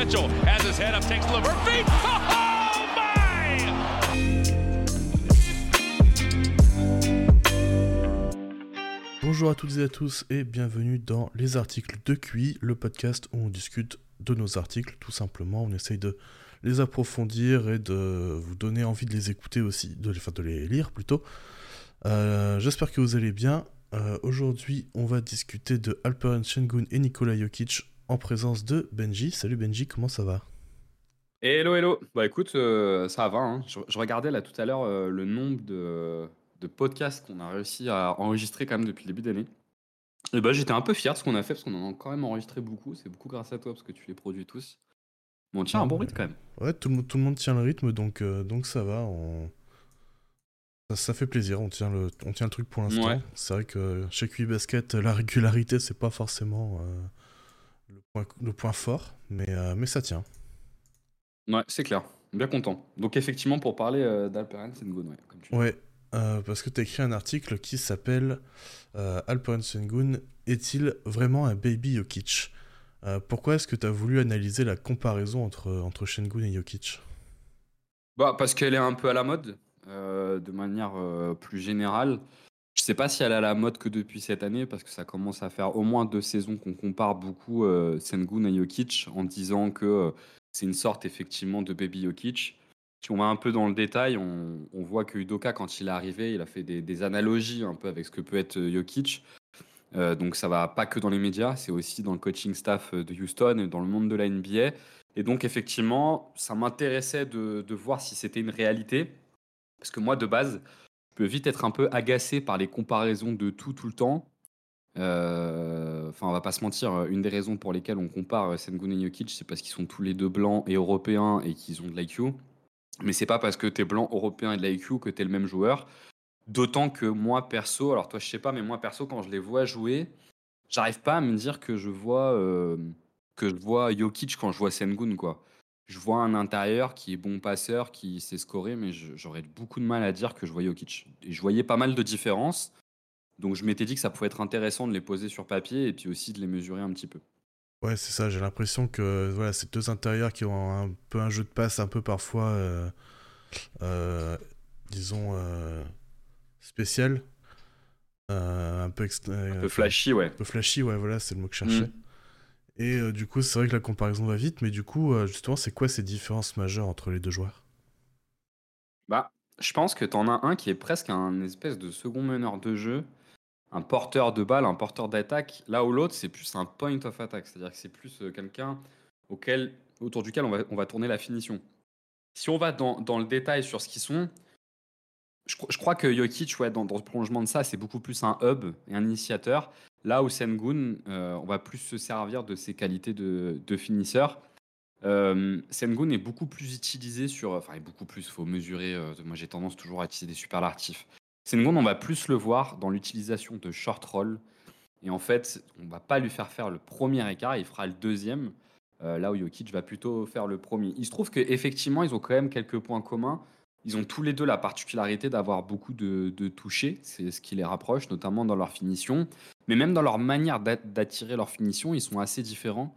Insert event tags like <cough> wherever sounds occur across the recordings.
<laughs> Oh! Bonjour à toutes et à tous et bienvenue dans les articles de QI, le podcast où on discute de nos articles tout simplement. On essaye de les approfondir et de vous donner envie de les écouter aussi, de, enfin, de les lire plutôt. Euh, J'espère que vous allez bien. Euh, Aujourd'hui, on va discuter de Alperen Sengun et Nikola Jokic en présence de Benji. Salut Benji, comment ça va? Hello, hello. Bah écoute, euh, ça va. hein. Je, je regardais là tout à l'heure euh, le nombre de, de podcasts qu'on a réussi à enregistrer quand même depuis le début d'année. Et bah j'étais un peu fier de ce qu'on a fait parce qu'on en a quand même enregistré beaucoup. C'est beaucoup grâce à toi parce que tu les produis tous. Bon, on tient un bon rythme quand même. Ouais, tout le, monde- tout le monde tient le rythme, donc, euh, donc ça va. on- Ça, ça fait plaisir, on tient le, on tient le truc pour l'instant. Ouais. C'est vrai que chez QI Basket, la régularité, c'est pas forcément le, point, le point fort, mais, euh, mais ça tient. Ouais, c'est clair. Bien content. Donc effectivement, pour parler euh, d'Alperen Sengun, ouais, comme tu dis. Ouais, euh, parce que tu as écrit un article qui s'appelle Alperen Sengun est-il vraiment un baby Jokic? Pourquoi est-ce que tu as voulu analyser la comparaison entre, entre Sengun et Jokic? Bah, parce qu'elle est un peu à la mode, de manière plus générale. Sais pas si elle est à la mode que depuis cette année, parce que ça commence à faire au moins deux saisons qu'on compare beaucoup euh, Sengun et Jokic en disant que euh, c'est une sorte effectivement de baby Jokic. Si on va un peu dans le détail, on, voit que Udoka, quand il est arrivé, il a fait des, analogies un peu avec ce que peut être euh, Jokic. Donc ça va pas que dans les médias, c'est aussi dans le coaching staff de Houston et dans le monde de la NBA. Et donc, effectivement, ça m'intéressait de voir si c'était une réalité. Parce que moi, de base, je peux vite être un peu agacé par les comparaisons de tout, tout le temps. Euh, Enfin, on va pas se mentir, une des raisons pour lesquelles on compare Sengun et Jokic, c'est parce qu'ils sont tous les deux blancs et européens et qu'ils ont de l'IQ. Mais c'est pas parce que tu es blanc, européen et de l'IQ que tu es le même joueur. D'autant que moi, perso, alors toi, je sais pas, mais moi, perso, quand je les vois jouer, j'arrive pas à me dire que je vois. euh, que je vois Jokic quand je vois Sengun, quoi. Je vois un intérieur qui est bon passeur, qui sait scorer, mais j'aurais beaucoup de mal à dire que je vois Jokic. Et je voyais pas mal de différences, donc je m'étais dit que ça pouvait être intéressant de les poser sur papier et puis aussi de les mesurer un petit peu. Ouais, c'est ça, j'ai l'impression que voilà, ces deux intérieurs qui ont un peu un jeu de passe un peu parfois, euh, euh, disons, euh, spécial. euh, un peu, ext- Un peu flashy, ouais. un peu flashy, ouais, voilà, c'est le mot que je cherchais. Mm. Et euh, du coup, c'est vrai que la comparaison va vite, mais du coup, euh, justement, c'est quoi ces différences majeures entre les deux joueurs? Bah, je pense que t'en as un qui est presque un espèce de second meneur de jeu, un porteur de balle, un porteur d'attaque, là où l'autre, c'est plus un point of attack, c'est-à-dire que c'est plus euh, quelqu'un auquel, autour duquel on va, on va tourner la finition. Si on va dans, dans le détail sur ce qu'ils sont, je, cro- je crois que Jokic, ouais, dans, dans le prolongement de ça, c'est beaucoup plus un hub et un initiateur. Là où Sengun, euh, on va plus se servir de ses qualités de, finisseur. Euh, Sengun est beaucoup plus utilisé sur. Enfin, est beaucoup plus, faut mesurer. euh, moi, j'ai tendance toujours à utiliser des superlatifs. Sengun, on va plus le voir dans l'utilisation de short roll. Et en fait, on va pas lui faire faire le premier écart, il fera le deuxième. euh, là où Jokic va plutôt faire le premier. Il se trouve qu'effectivement, ils ont quand même quelques points communs. Ils ont tous les deux la particularité d'avoir beaucoup de, de touchés, c'est ce qui les rapproche, notamment dans leur finition. Mais même dans leur manière d'a- d'attirer leur finition, ils sont assez différents.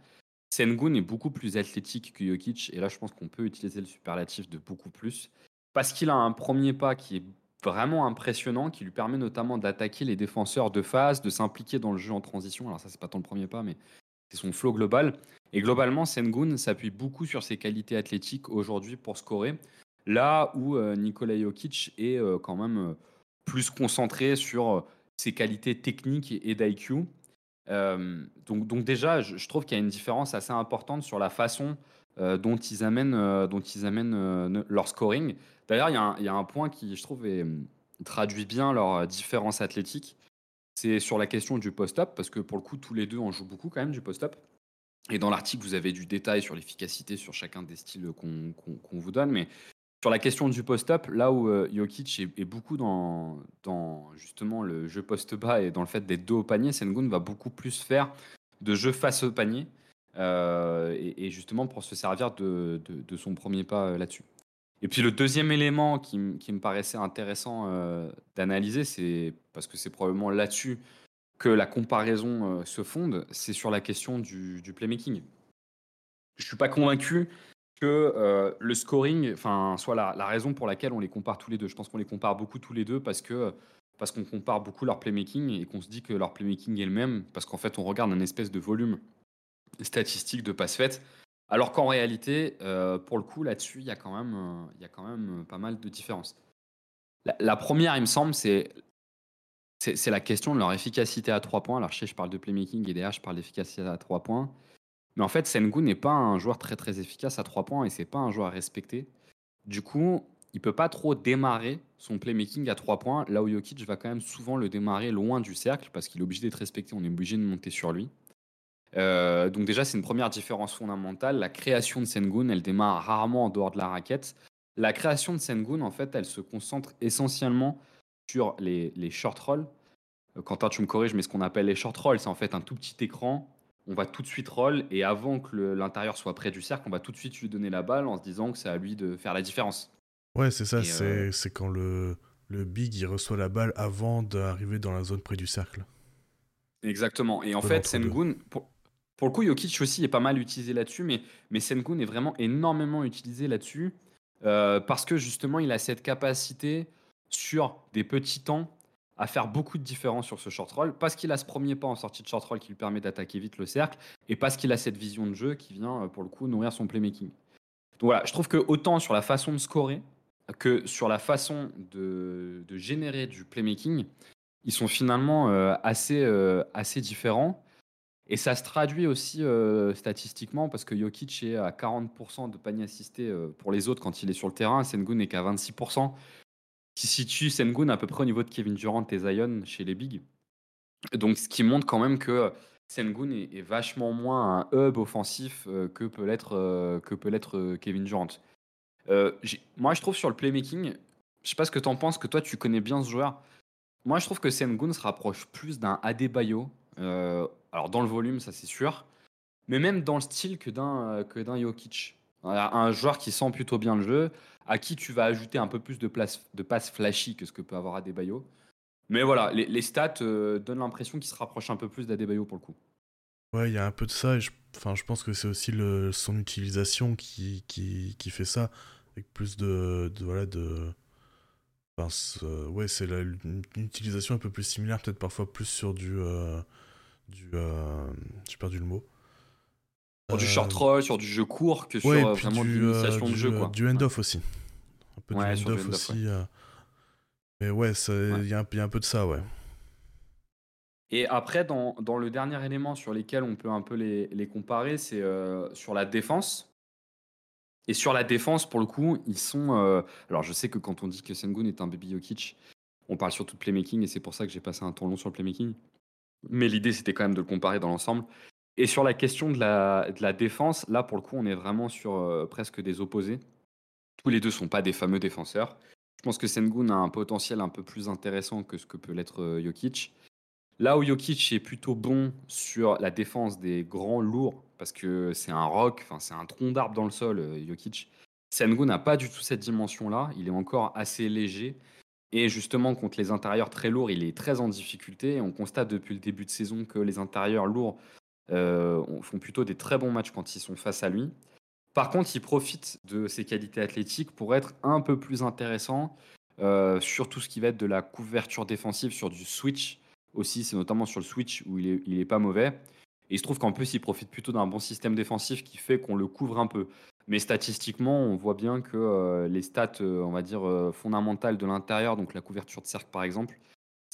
Sengun est beaucoup plus athlétique que Jokic, et là je pense qu'on peut utiliser le superlatif de beaucoup plus, parce qu'il a un premier pas qui est vraiment impressionnant, qui lui permet notamment d'attaquer les défenseurs de phase, de s'impliquer dans le jeu en transition. Alors ça c'est pas tant le premier pas, mais c'est son flow global. Et globalement, Sengun s'appuie beaucoup sur ses qualités athlétiques aujourd'hui pour scorer, là où euh, Nikola Jokic est euh, quand même euh, plus concentré sur ses qualités techniques et, d'IQ. Donc, déjà, je, trouve qu'il y a une différence assez importante sur la façon dont ils amènent, dont ils amènent ne- leur scoring. D'ailleurs, il y, a un- point qui, je trouve, euh, traduit bien leur différence athlétique. C'est sur la question du post-up, parce que pour le coup, tous les deux en jouent beaucoup quand même du post-up. Et dans l'article, vous avez du détail sur l'efficacité sur chacun des styles qu'on vous donne. Mais sur la question du post-up, là où euh, Jokic est, beaucoup dans, justement le jeu post-bas et dans le fait d'être dos au panier, Sengun va beaucoup plus faire de jeu face au panier. euh, et, justement pour se servir de, son premier pas euh, là-dessus. Et puis le deuxième élément qui, me paraissait intéressant euh, d'analyser, c'est parce que c'est probablement là-dessus que la comparaison se fonde, c'est sur la question du, du playmaking. je suis pas convaincu que euh, le scoring, soit la, raison pour laquelle on les compare tous les deux. Je pense qu'on les compare beaucoup tous les deux parce que parce qu'on compare beaucoup leur playmaking et qu'on se dit que leur playmaking est le même parce qu'en fait on regarde un espèce de volume statistique de passes faites. Alors qu'en réalité, euh, pour le coup, là-dessus, il y, a quand même, euh, il y a quand même pas mal de différences. La, première, il me semble, c'est c'est la question de leur efficacité à 3 points. Alors, je sais, je parle de playmaking et derrière, je parle d'efficacité à 3 points. Mais en fait, Sengun n'est pas un joueur très très efficace à 3 points et c'est pas un joueur à respecter. Du coup, il peut pas trop démarrer son playmaking à 3 points, là où Jokic va quand même souvent le démarrer loin du cercle parce qu'il est obligé d'être respecté, on est obligé de monter sur lui. Euh, donc déjà, c'est une première différence fondamentale. La création de Sengun, elle démarre rarement en dehors de la raquette. La création de Sengun, en fait, elle se concentre essentiellement sur les, les short rolls. Euh, Quentin, tu me corriges, mais ce qu'on appelle les short rolls, c'est en fait un tout petit écran. On va tout de suite roll et avant que l'intérieur soit près du cercle, on va tout de suite lui donner la balle en se disant que c'est à lui de faire la différence. Ouais, c'est ça, c'est euh, c'est quand le, le big il reçoit la balle avant d'arriver dans la zone près du cercle. Exactement. Et en Peu fait. Sengun, pour, pour le coup, Jokic aussi est pas mal utilisé là-dessus, mais, mais Sengun est vraiment énormément utilisé là-dessus euh, parce que justement, il a cette capacité sur des petits temps à faire beaucoup de différence sur ce short roll, parce qu'il a ce premier pas en sortie de short roll qui lui permet d'attaquer vite le cercle, et parce qu'il a cette vision de jeu qui vient, euh, pour le coup, nourrir son playmaking. Donc voilà, je trouve que autant sur la façon de scorer que sur la façon de, générer du playmaking, ils sont finalement euh, assez, euh, assez différents. Et ça se traduit aussi statistiquement parce que Jokic est à 40% de panier assisté pour les autres quand il est sur le terrain. Sengun n'est qu'à 26%. Qui situe Sengun à peu près au niveau de Kevin Durant et Zion chez les Bigs. Donc ce qui montre quand même que Sengun est, est vachement moins un hub offensif euh, que peut l'être euh, que peut euh, Kevin Durant. Moi je trouve sur le playmaking, je sais pas ce que tu en penses, que toi tu connais bien ce joueur. Moi, je trouve que Sengun se rapproche plus d'un Adebayo. Alors, dans le volume, ça c'est sûr. Mais même dans le style que d'un que d'un Jokic. Un joueur qui sent plutôt bien le jeu, à qui tu vas ajouter un peu plus de, place, de passes flashy que ce que peut avoir Adebayo. Mais voilà, les, stats euh, donnent l'impression qu'il se rapproche un peu plus d'Adebayo pour le coup. Ouais, il y a un peu de ça, je, enfin, je pense que c'est aussi son utilisation qui, qui, fait ça, avec plus de, voilà, de... Ouais, c'est une utilisation un peu plus similaire, peut-être parfois plus sur du... euh, du euh, j'ai perdu le mot. Sur du Euh, short roll, sur du jeu court, que sur Ouais, et euh, puis vraiment du, l'initiation euh, de du, jeu. euh, Quoi. du end-off aussi. Un peu Ouais, du end-off aussi. euh. Mais ouais, il Ouais. y, a un- il y a un peu de ça, ouais. Et après, dans, dans le dernier élément sur lesquels on peut un peu les, les comparer, c'est euh, sur la défense. Et sur la défense, pour le coup, ils sont. euh, alors, je sais que quand on dit que Sengun est un baby Jokic, on parle surtout de playmaking et c'est pour ça que j'ai passé un temps long sur le playmaking. Mais l'idée, c'était quand même de le comparer dans l'ensemble. Et sur la question de la, défense, là, pour le coup, on est vraiment sur euh, presque des opposés. Tous les deux sont pas des fameux défenseurs. Je pense que Sengun a un potentiel un peu plus intéressant que ce que peut l'être euh, Jokic. Là où Jokic est plutôt bon sur la défense des grands lourds, parce que c'est un enfin c'est un tronc d'arbre dans le sol, euh, Jokic. Sengun n'a pas du tout cette dimension-là. Il est encore assez léger. Et justement, contre les intérieurs très lourds, il est très en difficulté. On constate depuis le début de saison que les intérieurs lourds on- font plutôt des très bons matchs quand ils sont face à lui. Par contre, il profite de ses qualités athlétiques pour être un peu plus intéressant euh, sur tout ce qui va être de la couverture défensive, sur du switch aussi. C'est notamment sur le switch où il est, pas mauvais. Il se trouve qu'en plus, il profite plutôt d'un bon système défensif qui fait qu'on le couvre un peu. Mais statistiquement, on voit bien que euh, les stats, euh, on va dire, euh, fondamentales de l'intérieur, donc la couverture de cercle par exemple,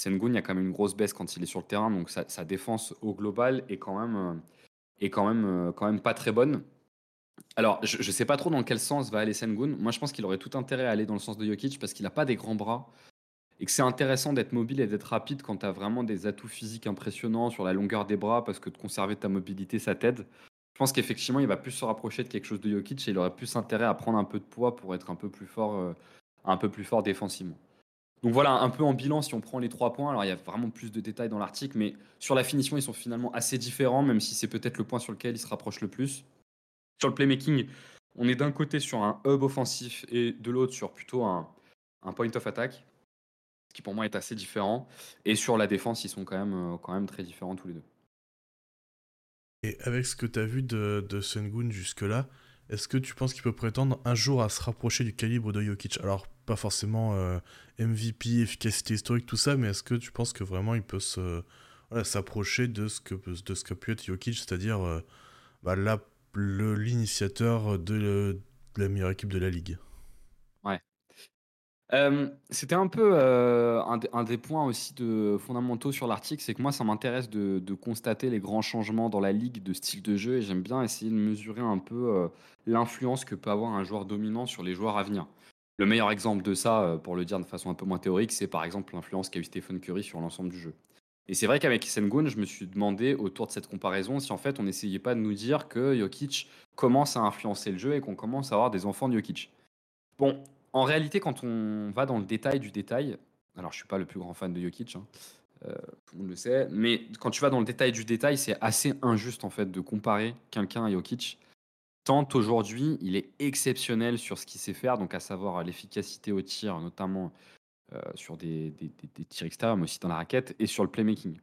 Sengun, il y a quand même une grosse baisse quand il est sur le terrain, donc sa, défense au global est quand même, euh, euh, quand même pas très bonne. Alors, je ne sais pas trop dans quel sens va aller Sengun. Moi, je pense qu'il aurait tout intérêt à aller dans le sens de Jokic parce qu'il n'a pas des grands bras et que c'est intéressant d'être mobile et d'être rapide quand tu as vraiment des atouts physiques impressionnants sur la longueur des bras parce que de conserver ta mobilité, ça t'aide. Je pense qu'effectivement, il va plus se rapprocher de quelque chose de Jokic et il aurait plus intérêt à prendre un peu de poids pour être un peu plus fort, euh, un peu plus fort défensivement. Donc voilà, un peu en bilan, si on prend les trois points, alors il y a vraiment plus de détails dans l'article, mais sur la finition, ils sont finalement assez différents, même si c'est peut-être le point sur lequel ils se rapprochent le plus. Sur le playmaking, on est d'un côté sur un hub offensif et de l'autre sur plutôt un, point of attack, ce qui pour moi est assez différent. Et sur la défense, ils sont quand même, euh, quand même très différents tous les deux. Et avec ce que tu as vu de, de Sengun jusque-là, est-ce que tu penses qu'il peut prétendre un jour à se rapprocher du calibre de Jokic? Alors, pas forcément euh, MVP, efficacité historique, tout ça, mais est-ce que tu penses que vraiment il peut se s'approcher de ce que de ce qu'a pu être Jokic, c'est-à-dire euh, bah, l'initiateur de, la meilleure équipe de la ligue? Ouais. C'était un peu un, des points aussi de, fondamentaux sur l'article, c'est que moi ça m'intéresse de, constater les grands changements dans la ligue de style de jeu et j'aime bien essayer de mesurer un peu l'influence que peut avoir un joueur dominant sur les joueurs à venir. Le meilleur exemple de ça, pour le dire de façon un peu moins théorique, c'est par exemple l'influence qu'a eu Stephen Curry sur l'ensemble du jeu. Et c'est vrai qu'avec Sengun, je me suis demandé autour de cette comparaison si en fait on n'essayait pas de nous dire que Jokic commence à influencer le jeu et qu'on commence à avoir des enfants de Jokic. Bon, en réalité, quand on va dans le détail du détail, alors je suis pas le plus grand fan de Jokic, hein, euh, tout le monde le sait, mais quand tu vas dans le détail du détail, c'est assez injuste en fait de comparer quelqu'un à Jokic. Tant aujourd'hui, il est exceptionnel sur ce qu'il sait faire, donc à savoir l'efficacité au tir, notamment euh, sur des, tirs extérieurs, mais aussi dans la raquette, et sur le playmaking.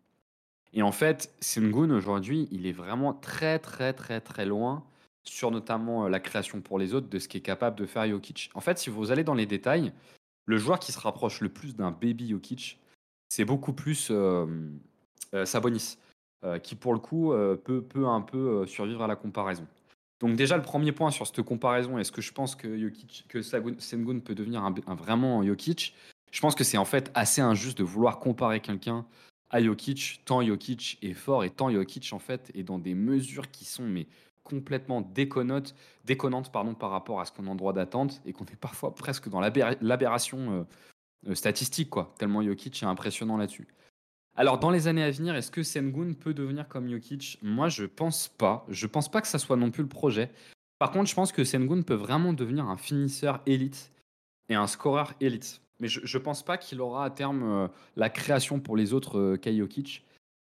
Et en fait, Sengun, aujourd'hui, il est vraiment très, très, très, très loin sur notamment euh, la création pour les autres de ce qui est capable de faire Jokic. En fait, si vous allez dans les détails, le joueur qui se rapproche le plus d'un baby Jokic, c'est beaucoup plus euh, Sabonis, qui pour le coup peut, peut, un peu survivre à la comparaison. Donc déjà, le premier point sur cette comparaison, est-ce que je pense que, Sengun peut devenir un, un vraiment Jokic? Je pense que c'est en fait assez injuste de vouloir comparer quelqu'un à Jokic, tant Jokic est fort et tant Jokic en fait est dans des mesures qui sont mais complètement déconnantes, par rapport à ce qu'on a en droit d'attendre et qu'on est parfois presque dans l'aberration euh, euh, statistique quoi, tellement Jokic est impressionnant là-dessus. Alors dans les années à venir, est-ce que Sengun peut devenir comme Jokic? Moi je pense pas, je pense pas que ça soit non plus le projet. Par contre, je pense que Sengun peut vraiment devenir un finisseur élite et un scoreur élite. Mais je pense pas qu'il aura à terme euh, la création pour les autres euh,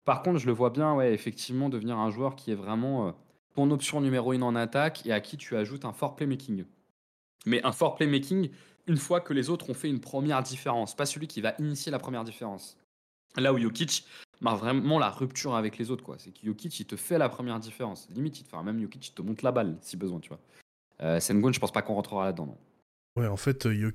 Par contre, je le vois bien, ouais, effectivement, devenir un joueur qui est vraiment euh, ton option numéro une en attaque et à qui tu ajoutes un fort playmaking. Mais un fort playmaking une fois que les autres ont fait une première différence, pas celui qui va initier la première différence. Là où Jokic marque vraiment la rupture avec les autres, quoi. C'est que Jokic, il te fait la première différence. Limite, il te, même Jokic, il te monte la balle si besoin, tu vois. Euh, Sengun, je pense pas qu'on rentrera là-dedans. Ouais, en fait, il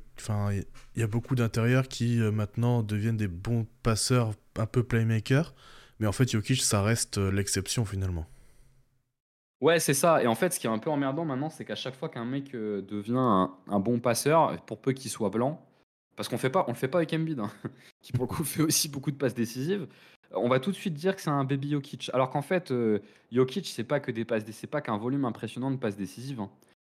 y, a beaucoup d'intérieurs qui euh, maintenant deviennent des bons passeurs, un peu playmakers, mais en fait, Jokic, ça reste euh, l'exception finalement. Ouais, c'est ça. Et en fait, ce qui est un peu emmerdant maintenant, c'est qu'à chaque fois qu'un mec euh, devient un, bon passeur, pour peu qu'il soit blanc, parce qu'on fait on le fait pas avec Embiid, hein, <laughs> qui pour le coup fait aussi beaucoup de passes décisives, on va tout de suite dire que c'est un baby Jokic. Alors qu'en fait, Jokic, c'est pas que des passes, c'est pas qu'un volume impressionnant de passes décisives. Hein.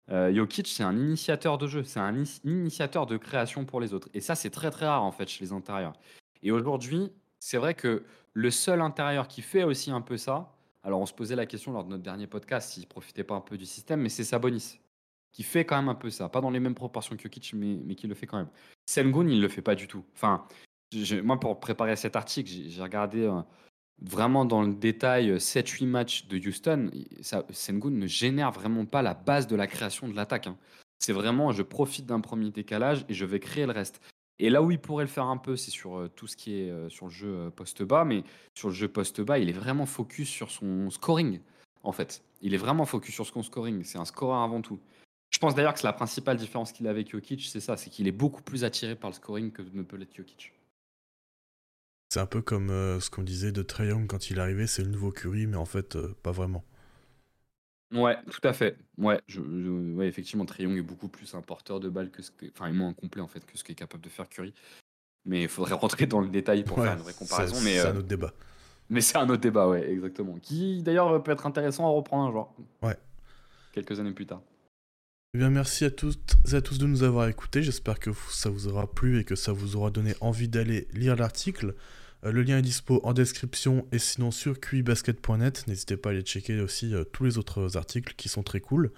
Euh, Jokic, c'est un initiateur de jeu, c'est un initiateur de création pour les autres. Et ça, c'est très très rare en fait chez les intérieurs. Et aujourd'hui, c'est vrai que le seul intérieur qui fait aussi un peu ça, alors on se posait la question lors de notre dernier podcast s'il profitait pas un peu du système, mais c'est Sabonis qui fait quand même un peu ça. Pas dans les mêmes proportions que Jokic, mais, mais qui le fait quand même. Sengun, il le fait pas du tout. Enfin, moi, pour préparer cet article, j'ai regardé euh, vraiment dans le détail 7-8 euh, matchs de Houston, Sengun ne génère vraiment pas la base de la création de l'attaque. Hein. C'est vraiment, je profite d'un premier décalage et je vais créer le reste. Et là où il pourrait le faire un peu, c'est sur euh, tout ce qui est sur le jeu post-bas, mais sur le jeu post-bas, il est vraiment focus sur son scoring, en fait. Il est vraiment focus sur son scoring. C'est un scoreur avant tout. Je pense d'ailleurs que c'est la principale différence qu'il a avec Jokic, c'est ça, c'est qu'il est beaucoup plus attiré par le scoring que ne peut l'être Jokic. C'est un peu comme euh, ce qu'on disait de Trae Young quand il est arrivé, c'est le nouveau Curry, mais en fait, euh, pas vraiment. Ouais, tout à fait. Ouais, je, ouais effectivement, Trae Young est beaucoup plus un porteur de balles que ce que, enfin, moins complet en fait que ce qu'est capable de faire Curry. Mais il faudrait <laughs> rentrer dans le détail pour faire une vraie comparaison. C'est un euh, autre débat. Mais c'est un autre débat, ouais, exactement. Qui d'ailleurs peut être intéressant à reprendre un jour. Ouais. Quelques années plus tard. Eh merci à toutes et à tous de nous avoir écoutés. J'espère que ça vous aura plu et que ça vous aura donné envie d'aller lire l'article. Euh, le lien est dispo en description et sinon sur qibasket.net. N'hésitez pas à aller checker aussi euh, tous les autres articles qui sont très cool.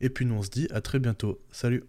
Et puis nous on se dit à très bientôt. Salut